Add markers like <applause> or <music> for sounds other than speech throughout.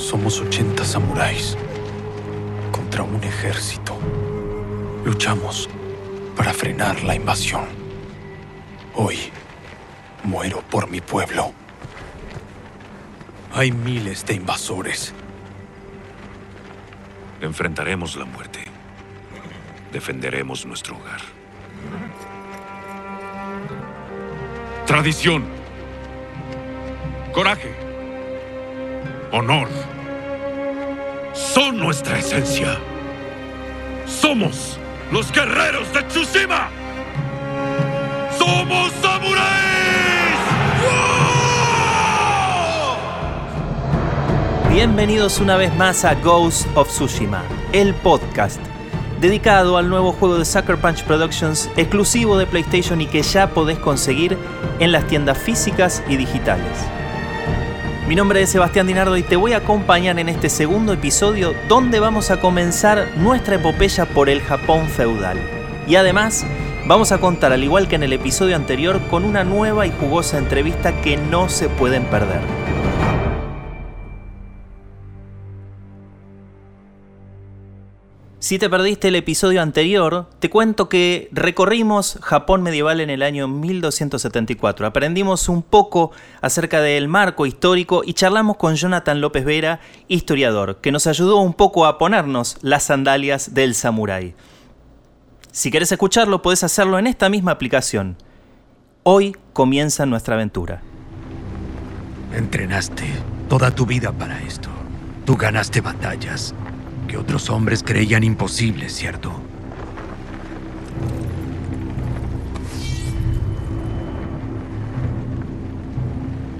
Somos 80 samuráis contra un ejército. Luchamos para frenar la invasión. Hoy muero por mi pueblo. Hay miles de invasores. Enfrentaremos la muerte. Defenderemos nuestro hogar. Tradición. Coraje. Honor. Son nuestra esencia. Somos los guerreros de Tsushima. ¡Somos samuráis! Bienvenidos una vez más a Ghost of Tsushima, el podcast dedicado al nuevo juego de Sucker Punch Productions exclusivo de PlayStation y que ya podés conseguir en las tiendas físicas y digitales. Mi nombre es Sebastián Dinardo y te voy a acompañar en este segundo episodio donde vamos a comenzar nuestra epopeya por el Japón feudal. Y además vamos a contar, al igual que en el episodio anterior, con una nueva y jugosa entrevista que no se pueden perder. Si te perdiste el episodio anterior, te cuento que recorrimos Japón medieval en el año 1274. Aprendimos un poco acerca del marco histórico y charlamos con Jonathan López Vera, historiador, que nos ayudó un poco a ponernos las sandalias del samurái. Si querés escucharlo, podés hacerlo en esta misma aplicación. Hoy comienza nuestra aventura. Entrenaste toda tu vida para esto. Tú ganaste batallas que otros hombres creían imposibles, ¿cierto?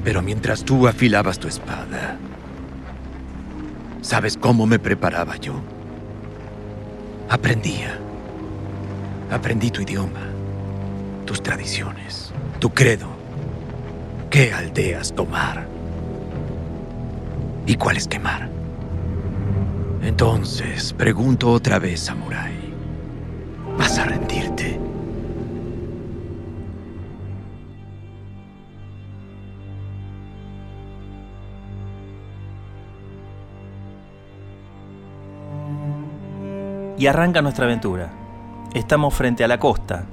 Pero mientras tú afilabas tu espada, ¿sabes cómo me preparaba yo? Aprendía. Aprendí tu idioma, tus tradiciones, tu credo, qué aldeas tomar y cuáles quemar. Entonces, pregunto otra vez, Samurai. ¿Vas a rendirte? Y arranca nuestra aventura. Estamos frente a la costa.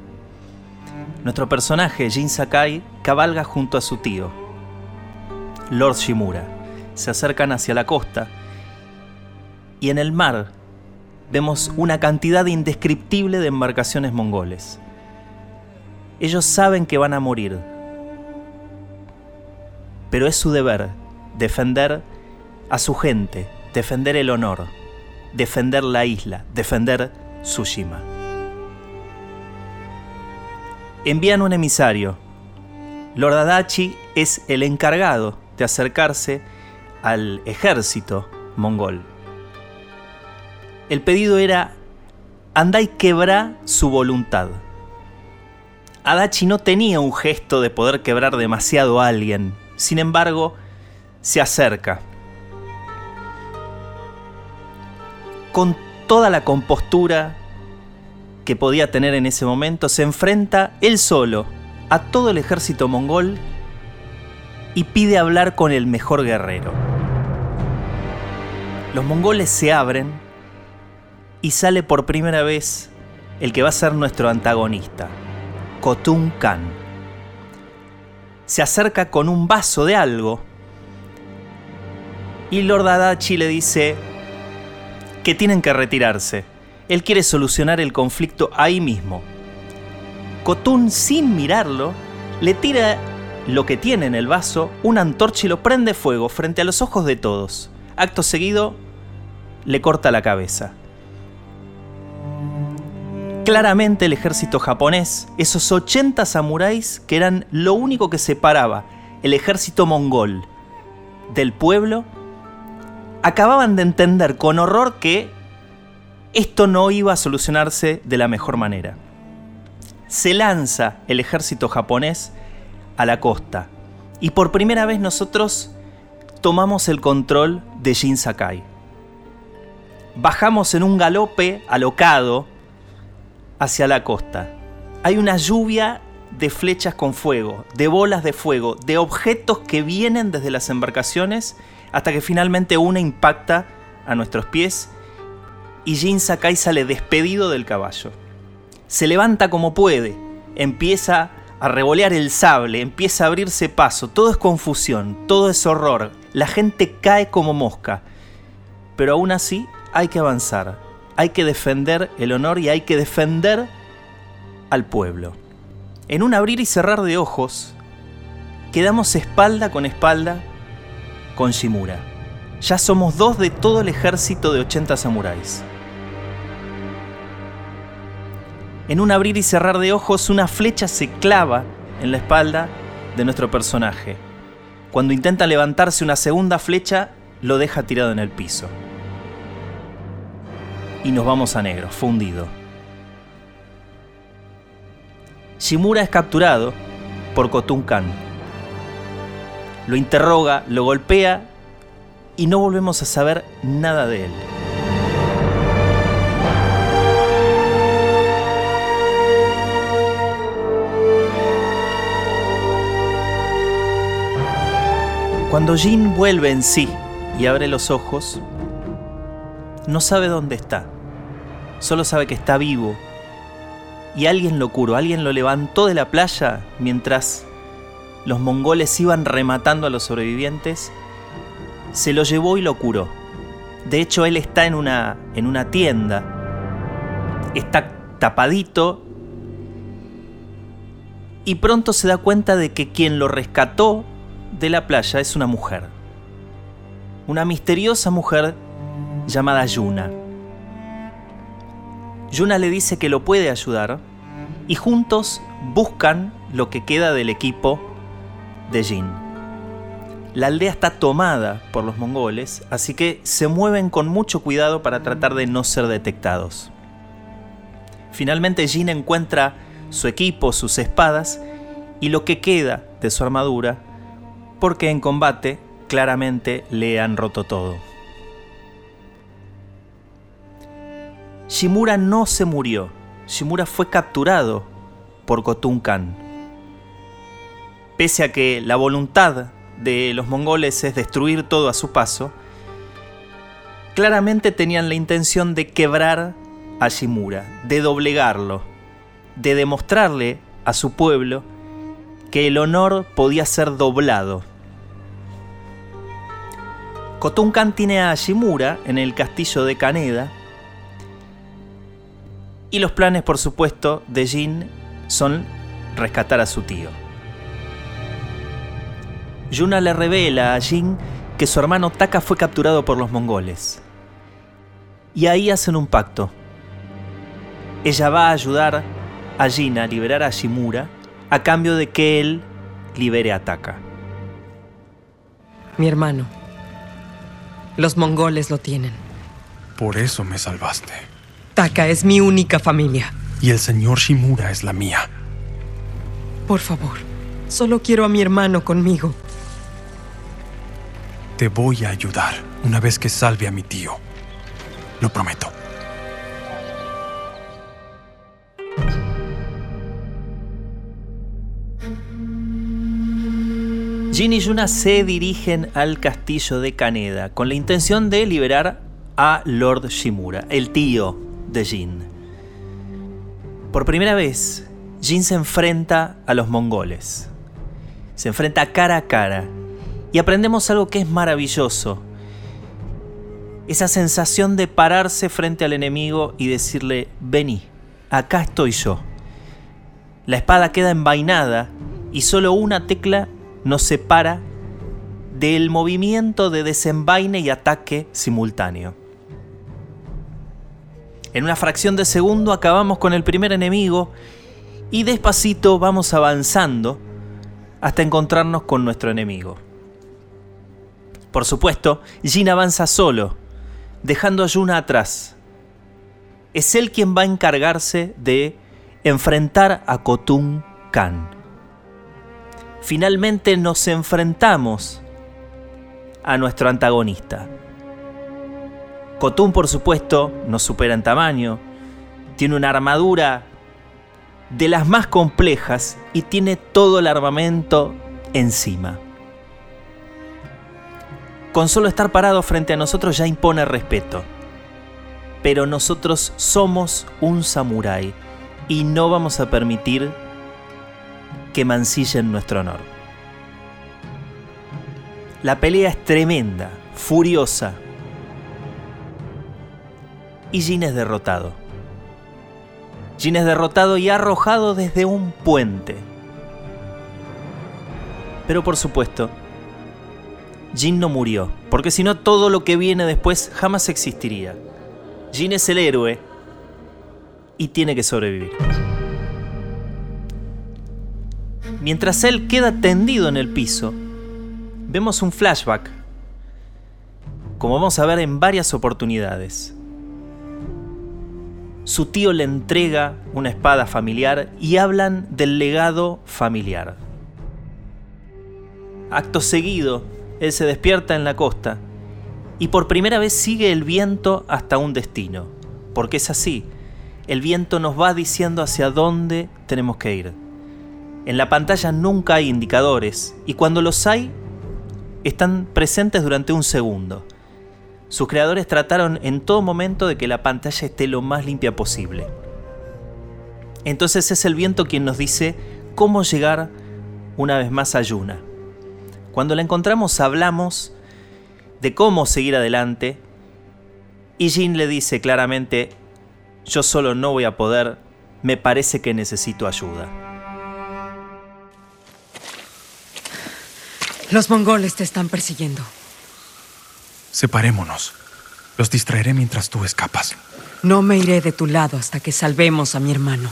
Nuestro personaje, Jin Sakai, cabalga junto a su tío, Lord Shimura. Se acercan hacia la costa y en el mar vemos una cantidad indescriptible de embarcaciones mongoles. Ellos saben que van a morir, pero es su deber defender a su gente, defender el honor, defender la isla, defender Tsushima. Envían un emisario. Lord Adachi es el encargado de acercarse al ejército mongol. El pedido era, andá y quebrá su voluntad. Adachi no tenía un gesto de poder quebrar demasiado a alguien, sin embargo, se acerca. Con toda la compostura que podía tener en ese momento, se enfrenta él solo a todo el ejército mongol y pide hablar con el mejor guerrero. Los mongoles se abren y sale por primera vez el que va a ser nuestro antagonista, Kotun Khan. Se acerca con un vaso de algo y Lord Adachi le dice que tienen que retirarse. Él quiere solucionar el conflicto ahí mismo. Kotun, sin mirarlo, le tira lo que tiene en el vaso, una antorcha y lo prende fuego frente a los ojos de todos. Acto seguido, le corta la cabeza claramente el ejército japonés, esos 80 samuráis que eran lo único que separaba el ejército mongol del pueblo, acababan de entender con horror que esto no iba a solucionarse de la mejor manera. Se lanza el ejército japonés a la costa y por primera vez nosotros tomamos el control de Jin Sakai. Bajamos en un galope alocado hacia la costa. Hay una lluvia de flechas con fuego, de bolas de fuego, de objetos que vienen desde las embarcaciones hasta que finalmente una impacta a nuestros pies y Jin Sakai sale despedido del caballo. Se levanta como puede, empieza a revolear el sable, empieza a abrirse paso, todo es confusión, todo es horror, la gente cae como mosca, pero aún así hay que avanzar, hay que defender el honor y hay que defender al pueblo. En un abrir y cerrar de ojos, quedamos espalda con espalda con Shimura. Ya somos dos de todo el ejército de 80 samuráis. En un abrir y cerrar de ojos, una flecha se clava en la espalda de nuestro personaje. Cuando intenta levantarse una segunda flecha, lo deja tirado en el piso. Y nos vamos a negro, fundido. Shimura es capturado por Kotun Khan. Lo interroga, lo golpea y no volvemos a saber nada de él. Cuando Jin vuelve en sí y abre los ojos, no sabe dónde está. Solo sabe que está vivo y alguien lo curó, alguien lo levantó de la playa mientras los mongoles iban rematando a los sobrevivientes, se lo llevó y lo curó. De hecho, él está en una, en una tienda, está tapadito y pronto se da cuenta de que quien lo rescató de la playa es una mujer. Una misteriosa mujer llamada Yuna. Yuna le dice que lo puede ayudar y juntos buscan lo que queda del equipo de Jin. La aldea está tomada por los mongoles, así que se mueven con mucho cuidado para tratar de no ser detectados. Finalmente Jin encuentra su equipo, sus espadas y lo que queda de su armadura, porque en combate claramente le han roto todo. Shimura no se murió, Shimura fue capturado por Kotun Khan. Pese a que la voluntad de los mongoles es destruir todo a su paso, claramente tenían la intención de quebrar a Shimura, de doblegarlo, de demostrarle a su pueblo que el honor podía ser doblado. Kotun Khan tiene a Shimura en el castillo de Kaneda y los planes, por supuesto, de Jin son rescatar a su tío. Yuna le revela a Jin que su hermano Taka fue capturado por los mongoles. Y ahí hacen un pacto. Ella va a ayudar a Jin a liberar a Shimura a cambio de que él libere a Taka. Mi hermano. Los mongoles lo tienen. Por eso me salvaste. Taka es mi única familia. Y el señor Shimura es la mía. Por favor, solo quiero a mi hermano conmigo. Te voy a ayudar una vez que salve a mi tío. Lo prometo. Jin y Yuna se dirigen al castillo de Kaneda con la intención de liberar a Lord Shimura, el tío de Jin. Por primera vez, Jin se enfrenta a los mongoles. Se enfrenta cara a cara. Y aprendemos algo que es maravilloso. Esa sensación de pararse frente al enemigo y decirle, vení, acá estoy yo. La espada queda envainada y solo una tecla nos separa del movimiento de desenvaine y ataque simultáneo. En una fracción de segundo acabamos con el primer enemigo y despacito vamos avanzando hasta encontrarnos con nuestro enemigo. Por supuesto, Jin avanza solo, dejando a Yuna atrás. Es él quien va a encargarse de enfrentar a Kotun Khan. Finalmente nos enfrentamos a nuestro antagonista. Kotun, por supuesto, nos supera en tamaño, tiene una armadura de las más complejas y tiene todo el armamento encima. Con solo estar parado frente a nosotros ya impone respeto. Pero nosotros somos un samurái y no vamos a permitir que mancillen nuestro honor. La pelea es tremenda, furiosa. Y Jin es derrotado. Jin es derrotado y arrojado desde un puente. Pero por supuesto, Jin no murió, porque si no todo lo que viene después jamás existiría. Jin es el héroe y tiene que sobrevivir. Mientras él queda tendido en el piso, vemos un flashback, como vamos a ver en varias oportunidades. Su tío le entrega una espada familiar y hablan del legado familiar. Acto seguido, él se despierta en la costa y por primera vez sigue el viento hasta un destino, porque es así, el viento nos va diciendo hacia dónde tenemos que ir. En la pantalla nunca hay indicadores y cuando los hay, están presentes durante un segundo. Sus creadores trataron en todo momento de que la pantalla esté lo más limpia posible. Entonces es el viento quien nos dice cómo llegar una vez más a Yuna. Cuando la encontramos hablamos de cómo seguir adelante y Jin le dice claramente, yo solo no voy a poder, me parece que necesito ayuda. Los mongoles te están persiguiendo. Separémonos. Los distraeré mientras tú escapas. No me iré de tu lado hasta que salvemos a mi hermano.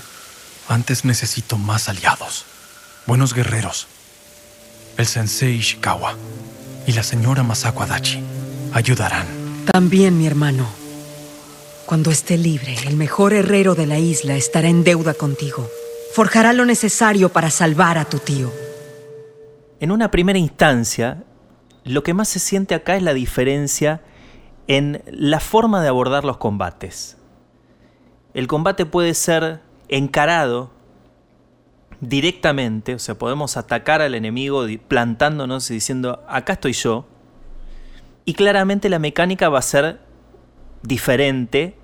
Antes necesito más aliados. Buenos guerreros. El sensei Ishikawa y la señora Masako Adachi ayudarán. También mi hermano. Cuando esté libre, el mejor herrero de la isla estará en deuda contigo. Forjará lo necesario para salvar a tu tío. En una primera instancia, lo que más se siente acá es la diferencia en la forma de abordar los combates. El combate puede ser encarado directamente, o sea, podemos atacar al enemigo plantándonos y diciendo, acá estoy yo. Y claramente la mecánica va a ser diferente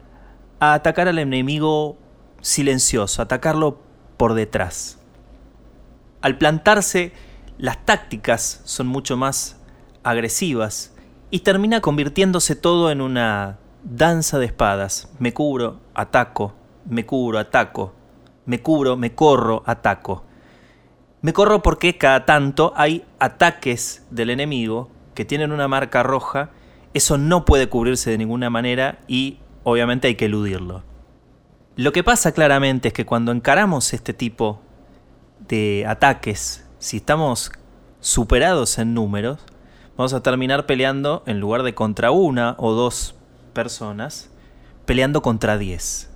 a atacar al enemigo silencioso, atacarlo por detrás. Al plantarse, las tácticas son mucho más agresivas y termina convirtiéndose todo en una danza de espadas. Me cubro, ataco, me cubro, ataco, me cubro, me corro, ataco. Me corro porque cada tanto hay ataques del enemigo que tienen una marca roja. Eso no puede cubrirse de ninguna manera y obviamente hay que eludirlo. Lo que pasa claramente es que cuando encaramos este tipo de ataques, si estamos superados en números, vamos a terminar peleando en lugar de contra una o dos personas, peleando contra diez.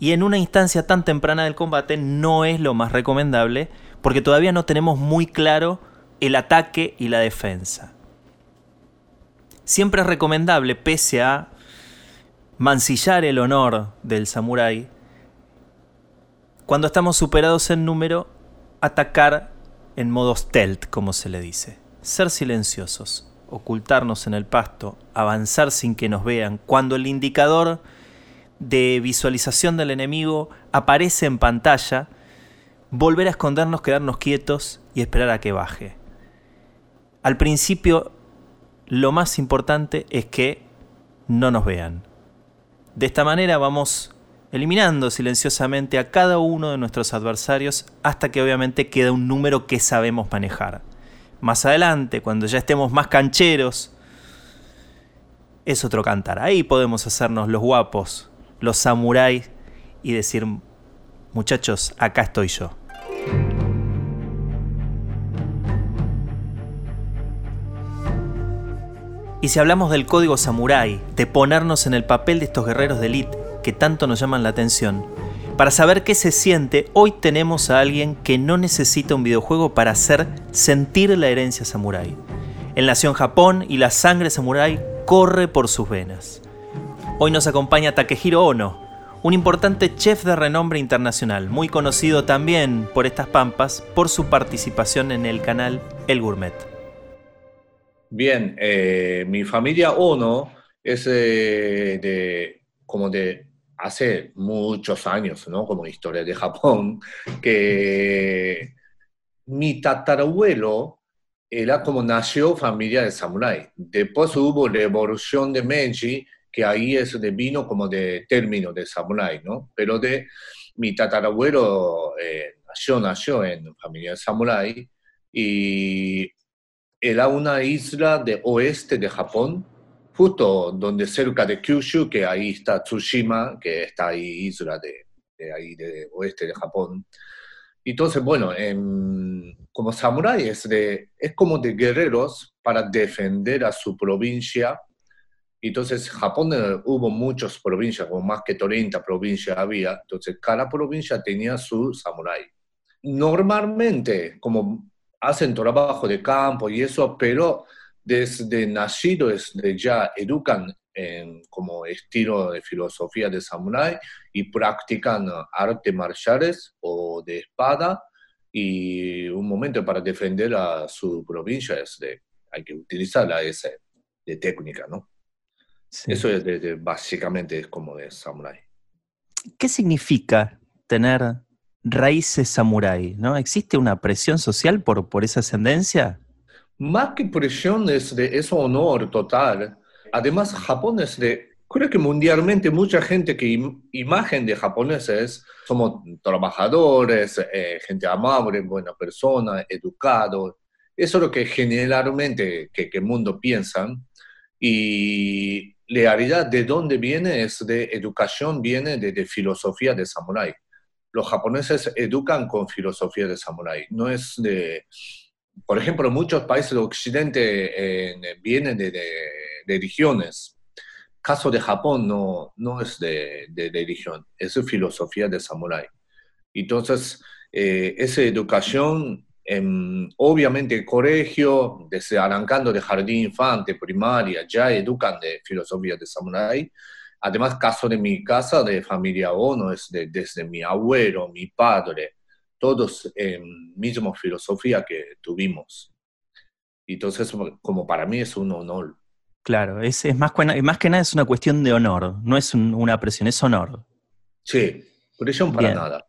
Y en una instancia tan temprana del combate no es lo más recomendable porque todavía no tenemos muy claro el ataque y la defensa. Siempre es recomendable, pese a mancillar el honor del samurái, cuando estamos superados en número, atacar en modo stealth, como se le dice. Ser silenciosos, ocultarnos en el pasto, avanzar sin que nos vean. Cuando el indicador de visualización del enemigo aparece en pantalla, volver a escondernos, quedarnos quietos y esperar a que baje. Al principio, lo más importante es que no nos vean. De esta manera vamos eliminando silenciosamente a cada uno de nuestros adversarios hasta que obviamente queda un número que sabemos manejar. Más adelante, cuando ya estemos más cancheros, es otro cantar. Ahí podemos hacernos los guapos, los samuráis y decir, muchachos, acá estoy yo. Y si hablamos del código samurái, de ponernos en el papel de estos guerreros de élite que tanto nos llaman la atención, para saber qué se siente, hoy tenemos a alguien que no necesita un videojuego para hacer sentir la herencia samurái. Él nació en Japón y la sangre samurái corre por sus venas. Hoy nos acompaña Takehiro Ono, un importante chef de renombre internacional, muy conocido también por estas pampas por su participación en el canal El Gourmet. Bien, eh, mi familia Ono es eh, de como de hace muchos años, ¿no? Como historia de Japón, que mi tatarabuelo era como nació familia de samurái. Después hubo la revolución de Meiji, que ahí es de vino como de término de samurái, ¿no? Pero de mi tatarabuelo eh, nació, nació en familia de samurái y era una isla de oeste de Japón, justo donde cerca de Kyushu, que ahí está Tsushima, que está ahí isla de, de ahí de oeste de Japón. Entonces, bueno, como samurái es, de, es como de guerreros para defender a su provincia. Entonces, Japón eh, hubo muchas provincias, como más que 30 provincias había. Entonces, cada provincia tenía su samurái. Normalmente, como hacen trabajo de campo y eso, pero desde nacido, desde ya educan en, como estilo de filosofía de samurái y practican artes marciales o de espada y un momento para defender a su provincia es de, hay que utilizar la S de técnica, ¿no? Eso es de, básicamente es como de samurái. ¿Qué significa tener raíces samurái? ¿no? ¿Existe una presión social por, por esa ascendencia? Más que presión es, de, es honor total. Además, Japón es de, creo que mundialmente mucha gente que imagen de japoneses somos trabajadores, eh, gente amable, buena persona, educado. Eso es lo que generalmente que, el mundo piensa. Y la realidad de dónde viene es de educación, viene de, de filosofía de samurái. Los japoneses educan con filosofía de samurái, no es de por ejemplo, muchos países de Occidente eh, vienen de, religiones. Caso de Japón no, no es de, religión, es filosofía de samurái. Entonces, eh, esa educación, en, obviamente, colegio, desde arrancando de jardín infante, primaria, ya educan de filosofía de samurái. Además, caso de mi casa, de familia Ono, es desde mi abuelo, mi padre, todos en misma filosofía que tuvimos. Entonces, como para mí es un honor. Claro, es, más, más que nada es una cuestión de honor, no es una presión, es honor. Sí, presión para nada.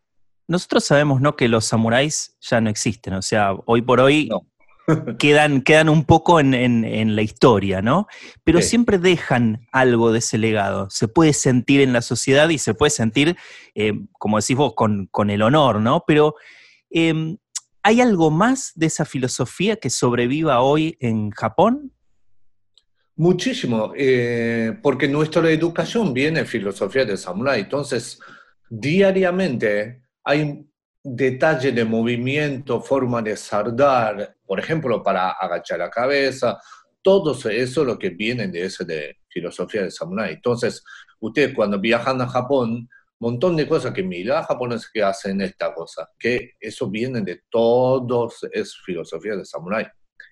Nosotros sabemos ¿no? que los samuráis ya no existen, o sea, hoy por hoy quedan, quedan un poco en, la historia, ¿no? Pero siempre dejan algo de ese legado. Se puede sentir en la sociedad y se puede sentir, eh, como decís vos, con, el honor, ¿no? Pero em, ¿hay algo más de esa filosofía que sobreviva hoy en Japón? Muchísimo, eh, porque nuestra educación viene en filosofía de samurái, entonces diariamente hay detalle de movimiento, forma de sardar, por ejemplo, para agachar la cabeza, todo eso lo que viene de esa de filosofía de samurai. Entonces, ustedes cuando viajan a Japón, montón de cosas que mira japoneses que hacen esta cosa, que eso viene de todos, es filosofía de samurai.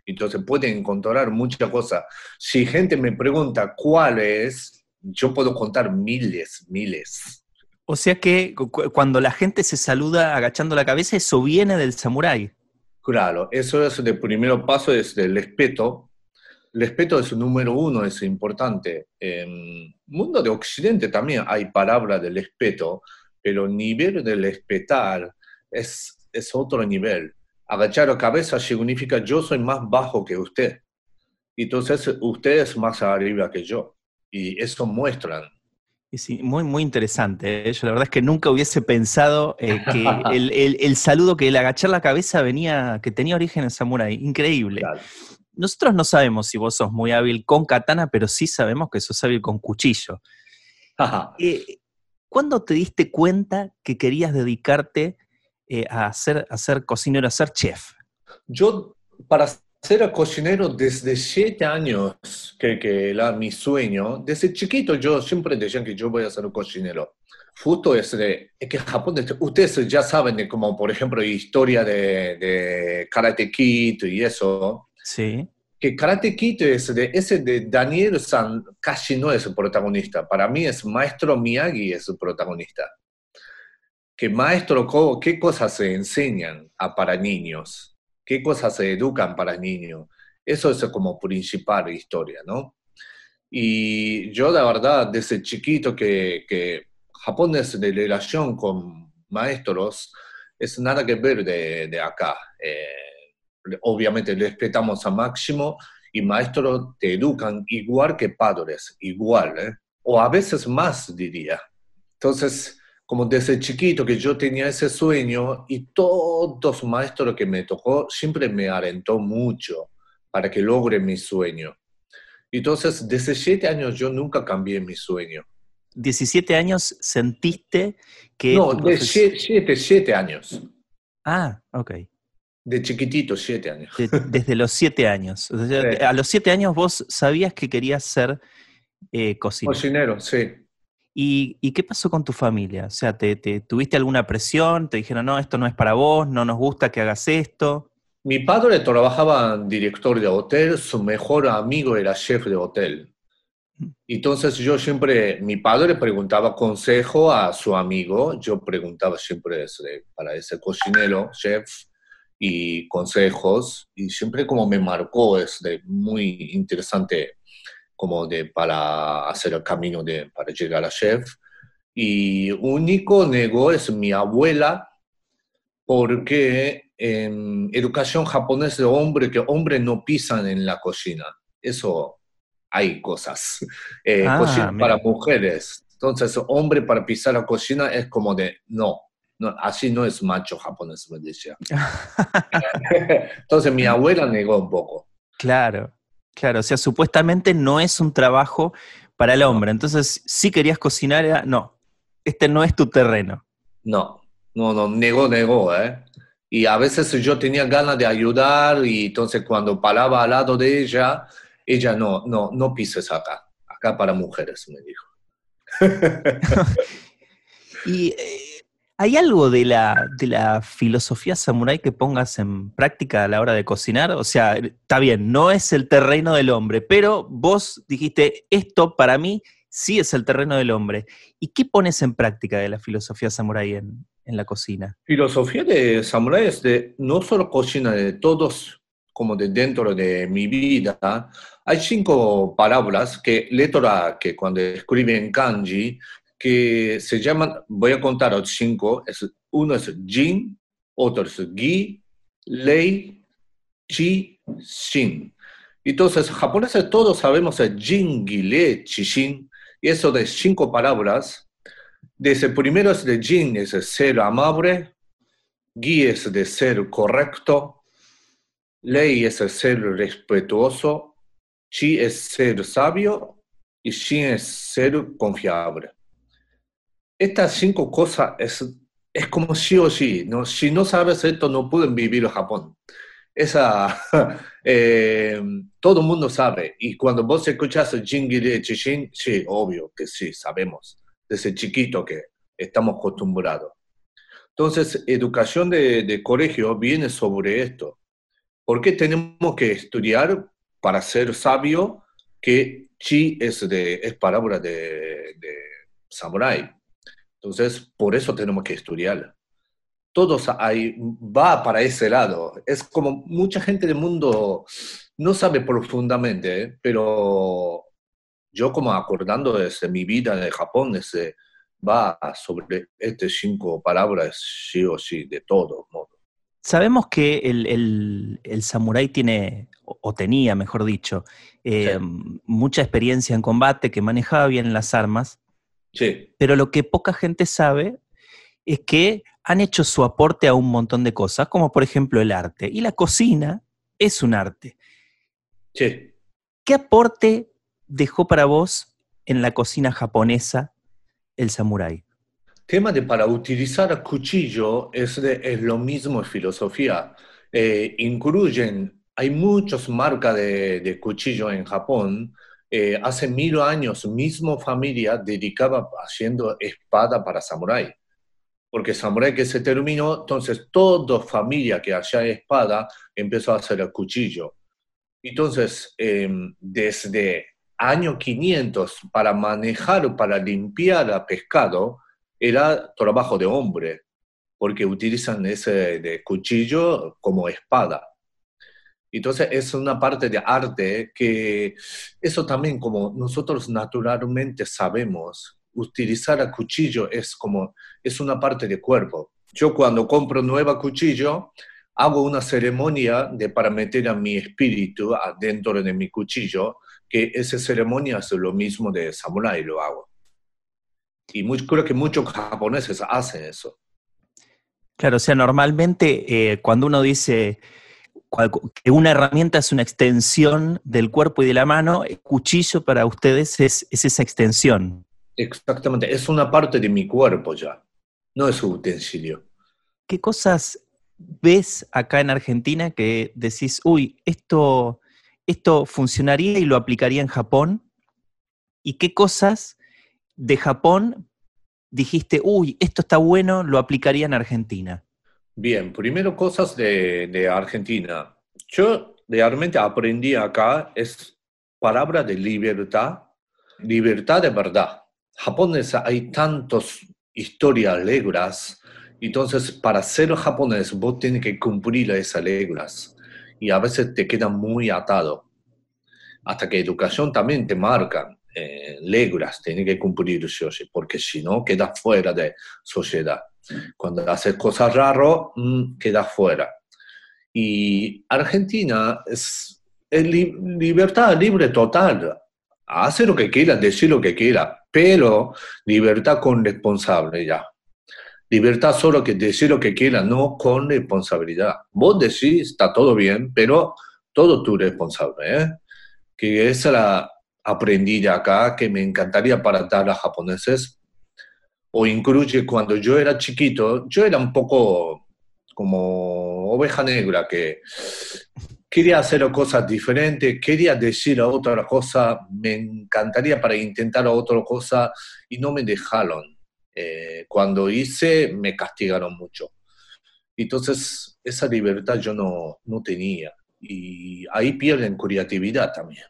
Entonces pueden encontrar muchas cosas. Si gente me pregunta cuál es, yo puedo contar miles, miles. O sea que cuando la gente se saluda agachando la cabeza, eso viene del samurái. Claro, eso es el primer paso, es el respeto. El respeto es número uno, es importante. En mundo de Occidente también hay palabras del respeto, pero el nivel de respetar es, es otro nivel. Agachar la cabeza significa yo soy más bajo que usted. Entonces usted es más arriba que yo. Y eso muestran Sí, muy, muy interesante. ¿eh? Yo la verdad es que nunca hubiese pensado eh, que <laughs> el, saludo, que el agachar la cabeza venía, que tenía origen en Samurai. Increíble. Nosotros no sabemos si vos sos muy hábil con katana, pero sí sabemos que sos hábil con cuchillo. <laughs> Eh, ¿Cuándo te diste cuenta que querías dedicarte a, ser, a ser cocinero, a ser chef? Yo, para ser cocinero desde siete años, que, que era mi sueño. Desde chiquito yo siempre decía que yo voy a ser un cocinero. Justo es, de, es que Japón, ustedes ya saben de como, por ejemplo, historia de, de Karate Kid y eso. Sí. que Karate Kid es de, ese de Daniel San casi no es el protagonista. Para mí es Maestro Miyagi es el protagonista. Que maestro, ¿qué cosas se enseñan a para niños? ¿Qué cosas se educan para niños? Eso es como principal historia, ¿no? Y yo, la verdad, desde chiquito que, que Japón es de relación con maestros, es nada que ver de, de acá. Eh, obviamente respetamos a máximo y maestros te educan igual que padres, igual, ¿eh? o a veces más, diría. Entonces, como desde chiquito que yo tenía ese sueño y todos los maestros que me tocó siempre me alentó mucho para que logre mi sueño. Entonces, desde siete años yo nunca cambié mi sueño. 17 años sentiste que... No, de siete, siete, años. Ah, ok. De chiquitito, siete años. desde los siete años. <laughs> A los siete años vos sabías que querías ser eh, cocinero. Cocinero, sí. ¿Y, qué pasó con tu familia? O sea, ¿te, tuviste alguna presión? ¿Te dijeron, no, esto no es para vos, no nos gusta que hagas esto? Mi padre trabajaba en director de hotel, su mejor amigo era chef de hotel. Entonces yo siempre, mi padre preguntaba consejo a su amigo, yo preguntaba siempre para ese cocinero, chef, y consejos, y siempre como me marcó, es de muy interesante como de para hacer el camino de, para llegar a chef. Y único negó es mi abuela, porque en educación japonesa de hombre, que hombres no pisan en la cocina. Eso hay cosas. <laughs> Eh, ah, cocina para mujeres. Entonces, hombre para pisar la cocina es como de, no, no así no es macho japonés, me decía. <laughs> <laughs> Entonces, mi abuela negó un poco. Claro, claro. O sea, supuestamente no es un trabajo para el hombre. Entonces, si querías cocinar, no, este no es tu terreno. No, no, no, negó, negó, ¿eh? Y a veces yo tenía ganas de ayudar y entonces cuando paraba al lado de ella, ella no, no, no pises acá, acá para mujeres, me dijo. <laughs> y eh, ¿hay algo de la, filosofía samurái que pongas en práctica a la hora de cocinar? O sea, está bien, no es el terreno del hombre, pero vos dijiste, esto para mí sí es el terreno del hombre. ¿Y qué pones en práctica de la filosofía samurái en, la cocina? Filosofía de samurái es de no solo cocina, de todos como de dentro de mi vida, hay cinco palabras que letra que cuando escriben kanji, que se llaman, voy a contar cinco, es, uno es jin, otro es gi, lei, chi, shin. Entonces, japoneses todos sabemos el jin, gi, lei, chi, shin, y eso de cinco palabras, desde primero es de jin, es de ser amable, gi es de ser correcto, Ley es ser respetuoso, Chi es ser sabio. Y Shin es ser confiable. Estas cinco cosas es, es como sí o sí. ¿no? Si no sabes esto, no pueden vivir en Japón. Esa, <laughs> eh, todo el mundo sabe. Y cuando vos escuchas Jingiri Chishin, sí, obvio que sí, sabemos. Desde chiquito que estamos acostumbrados. Entonces, educación de, de colegio viene sobre esto ¿Por qué tenemos que estudiar para ser sabio que chi es, de, es palabra de, de? Entonces, por eso tenemos que estudiar. Todos ahí va para ese lado. Es como mucha gente del mundo no sabe profundamente, ¿eh? pero yo como acordando desde mi vida en Japón, ese, va sobre estas cinco palabras sí o sí, de todo modo. Sabemos que el, el, samurái tiene, o tenía, mejor dicho, eh, mucha experiencia en combate, que manejaba bien las armas. Sí. Pero lo que poca gente sabe es que han hecho su aporte a un montón de cosas, como por ejemplo el arte. Y la cocina es un arte. Sí. ¿Qué aporte dejó para vos en la cocina japonesa el samurái? tema de para utilizar cuchillo es, es lo mismo en filosofía. Eh, incluyen, hay muchas marcas de, de cuchillo en Japón. Eh, hace mil años, mismo familia dedicaba haciendo espada para samurái. Porque samurái que se terminó, entonces toda familia que hacía espada empezó a hacer el cuchillo. Entonces, em, desde año 500 para manejar, para limpiar a pescado, era trabajo de hombre, porque utilizan ese de cuchillo como espada. Entonces es una parte de arte que eso también como nosotros naturalmente sabemos, utilizar el cuchillo es como, es una parte de cuerpo. Yo cuando compro nuevo cuchillo, hago una ceremonia de para meter a mi espíritu adentro de mi cuchillo, que esa ceremonia es lo mismo de samurai, lo hago. Y creo que muchos japoneses hacen eso. Claro, o sea, normalmente eh, cuando uno dice que una herramienta es una extensión del cuerpo y de la mano, el cuchillo para ustedes es, esa extensión. Exactamente, es una parte de mi cuerpo ya, no es un utensilio. ¿Qué cosas ves acá en Argentina que decís, uy, esto, esto funcionaría y lo aplicaría en Japón? ¿Y qué cosas de Japón dijiste, uy, esto está bueno, lo aplicaría en Argentina? Bien, primero cosas de, Argentina. Yo realmente aprendí acá es palabra de libertad, libertad de verdad. Japón hay tantas historias alegres, entonces para ser japonés vos tienes que cumplir esas reglas y a veces te quedan muy atado. Hasta que educación también te marca eh, tienes que cumplir porque si no quedas fuera de sociedad. Cuando haces cosas raras, mm, queda fuera. Y Argentina es, libertad libre total. Hace lo que quiera, decir lo que quiera, pero libertad con responsabilidad. Libertad solo que decir lo que quiera, no con responsabilidad. Vos decís, está todo bien, pero todo tu responsable. ¿eh? Que esa la aprendí acá, que me encantaría para dar a japoneses, o incluye cuando yo era chiquito, yo era un poco como oveja negra que quería hacer cosas diferentes, quería decir otra cosa, me encantaría para intentar otra cosa y no me dejaron. Eh, cuando hice me castigaron mucho. Entonces esa libertad yo no, no tenía y ahí pierden creatividad también.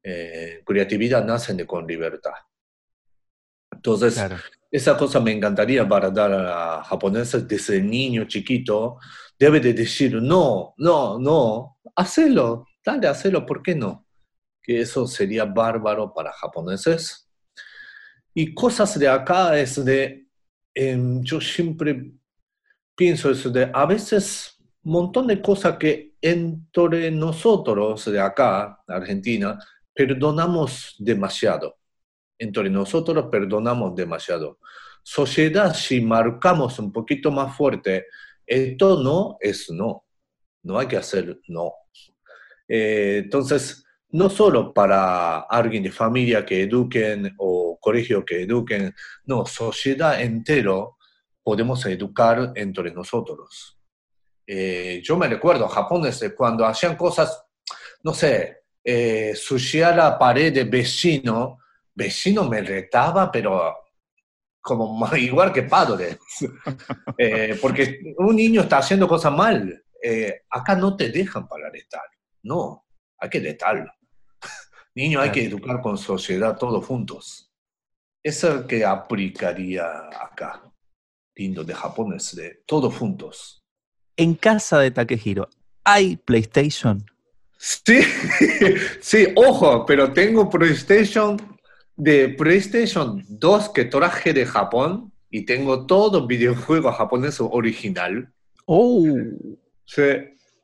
Eh, creatividad nace con libertad. Entonces, esa cosa me encantaría para dar a japoneses desde niño chiquito. Debe de decir, no, no, no, hacelo, dale, hacelo, ¿por qué no? Que eso sería bárbaro para japoneses. Y cosas de acá es de, em, yo siempre pienso eso de, a veces, un montón de cosas que entre nosotros de acá, Argentina, perdonamos demasiado entre nosotros perdonamos demasiado. Sociedad, si marcamos un poquito más fuerte, esto no es no. No hay que hacer no. Eh, entonces, no solo para alguien de familia que eduquen o colegio que eduquen, no, sociedad entero podemos educar entre nosotros. Eh, yo me recuerdo japoneses cuando hacían cosas, no sé, eh, la pared de vecino, vecino me retaba, pero como <laughs> igual que padre. Eh, porque un niño está haciendo cosas mal. Eh, acá no te dejan para retar. No, hay que retarlo. <laughs> Niño, hay que educar con sociedad todos juntos. Eso que aplicaría acá. Lindo de japonés, de todos juntos. En casa de Takehiro, ¿hay PlayStation? Sí, <laughs> sí, ojo, pero tengo PlayStation de PlayStation 2 que traje de Japón y tengo todo videojuego japonés original. Oh.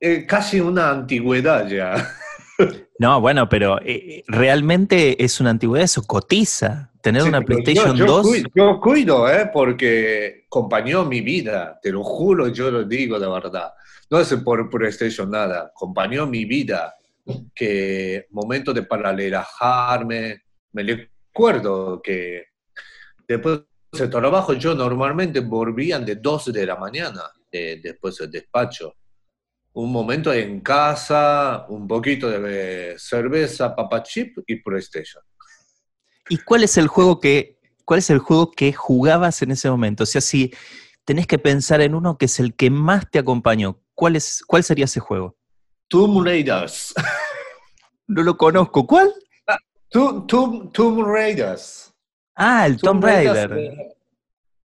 Eh, casi una antigüedad ya. <laughs> No, bueno, pero eh, realmente es una antigüedad, eso cotiza. Tener una PlayStation 2. yo cuido, ¿eh? porque acompañó mi vida, te lo juro, yo lo digo de verdad. No es por PlayStation nada, acompañó mi vida. Que momento de para relajarme, me recuerdo que después del trabajo yo normalmente volvían de 12 de la mañana después del despacho. Un momento en casa, un poquito de cerveza, papa chip y PlayStation. ¿Y cuál es el juego que, cuál es el juego que jugabas en ese momento? O sea, si tenés que pensar en uno que es el que más te acompañó, ¿cuál, es, cuál sería ese juego? Tomb Raiders. <laughs> No lo conozco. ¿Cuál? Tomb, Tomb, Tomb Raiders. Ah, el Tomb Raider. eh,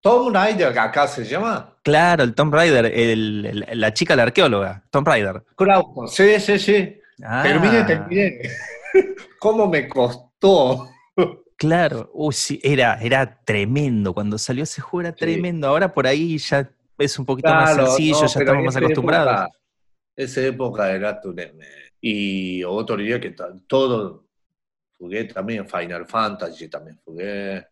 Tomb Raider, que acá se llama. Claro, el Tomb Raider, el- el- la chica, la arqueóloga, Tomb Raider. Claro, sí, sí, sí. Ah, Terminé, terminé. <laughs> ¿Cómo me costó? Claro, Uy, sí, era, era tremendo. Cuando salió ese juego era Sí. tremendo. Ahora por ahí ya es un poquito más sencillo, no, ya estamos más acostumbrados. época- esa época era tremendo. Y otro día que todo jugué también, Final Fantasy también jugué.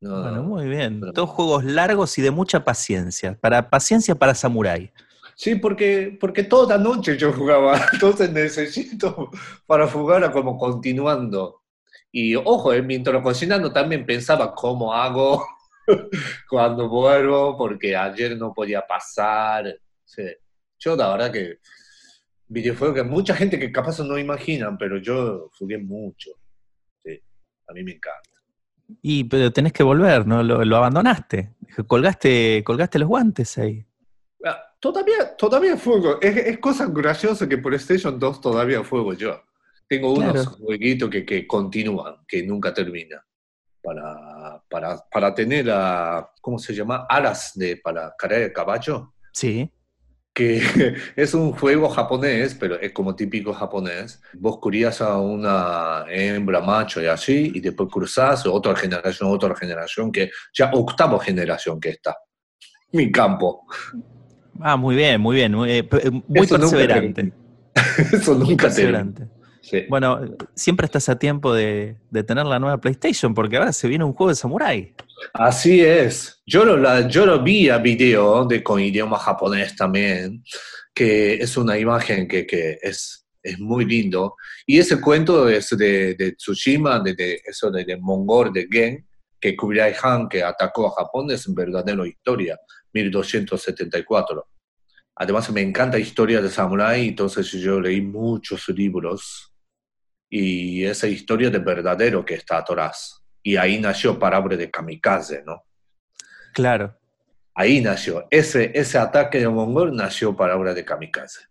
No, Bueno, muy bien. pero- Todos juegos largos y de mucha paciencia. Para paciencia para Samurai. Sí, porque, porque toda noche yo jugaba, <laughs> entonces necesito para jugar como continuando. Y ojo, eh, mientras cocinando también pensaba cómo hago <laughs> cuando vuelvo, porque ayer no podía pasar. Sí. Yo la verdad que videojuegos que mucha gente que capaz no imaginan, pero yo jugué mucho. A mí me encanta. Y pero tenés que volver, ¿no? Lo, lo abandonaste. Colgaste, colgaste los guantes ahí. Ah, Todavía, todavía juego. Es, es cosa graciosa que por PlayStation 2 todavía juego yo. Tengo unos jueguitos que, que continúan, que nunca terminan. Para, para, para tener a, ¿cómo se llama? Alas de, para carrera de caballo. Sí. Que <laughs> es un juego japonés, pero es como típico japonés. Vos crías a una hembra macho y así, y después cruzás otra generación, otra generación, que ya octava generación que está. <laughs> Mi campo. Ah, muy bien, muy bien. Muy, eh, pe- muy Eso nunca perseverante. <laughs> Eso Muy nunca perseverante. Sí. Bueno, siempre estás a tiempo de, de tener la nueva PlayStation, porque ahora se viene un juego de Samurai. Así es. Yo lo, la- yo lo vi a video de, con idioma japonés también, que es una imagen que, que es, es muy lindo. Y ese cuento es de, de Tsushima, de, de- eso de, de Mongol, de Gen, que Kublai Han, que atacó a Japón, es verdadera historia, 1274. Además, me encanta historia de Samurai, entonces yo leí muchos libros y esa historia de verdadero que está atrás. Y ahí nació Palabra de Kamikaze, ¿no? Claro. Ahí nació. Ese, ese ataque de Mongol nació Palabra de Kamikaze.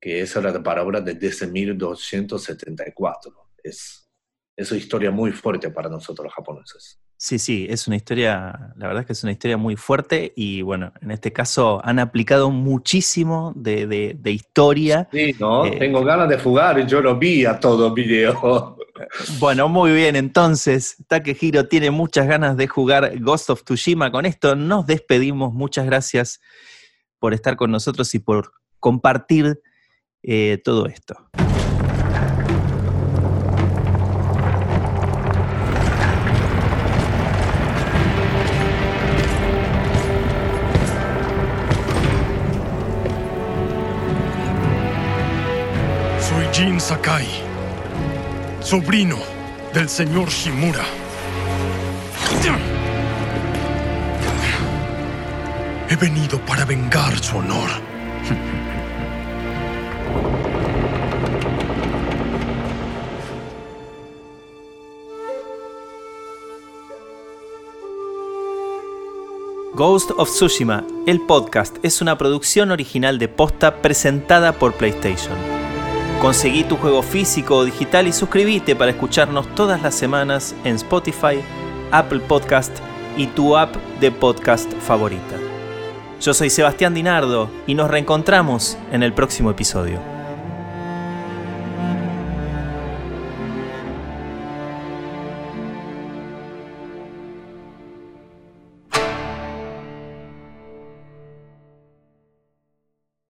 Que esa era la palabra desde 1274. Es, es una historia muy fuerte para nosotros los japoneses. Sí, sí, es una historia, la verdad es que es una historia muy fuerte y bueno, en este caso han aplicado muchísimo de, de- de historia. Sí, ¿no? Eh. Tengo ganas de jugar yo lo vi a todo video. <laughs> Bueno, muy bien, entonces Takehiro tiene muchas ganas de jugar Ghost of Tsushima. Con esto nos despedimos. Muchas gracias por estar con nosotros y por compartir eh, todo esto. Soy Jin Sakai, sobrino del señor Shimura. He venido para vengar su honor. Ghost of Tsushima, el podcast, es una producción original de Posta presentada por PlayStation. Conseguí tu juego físico o digital y suscríbete para escucharnos todas las semanas en Spotify, Apple Podcast y tu app de podcast favorita. Yo soy Sebastián Dinardo y nos reencontramos en el próximo episodio.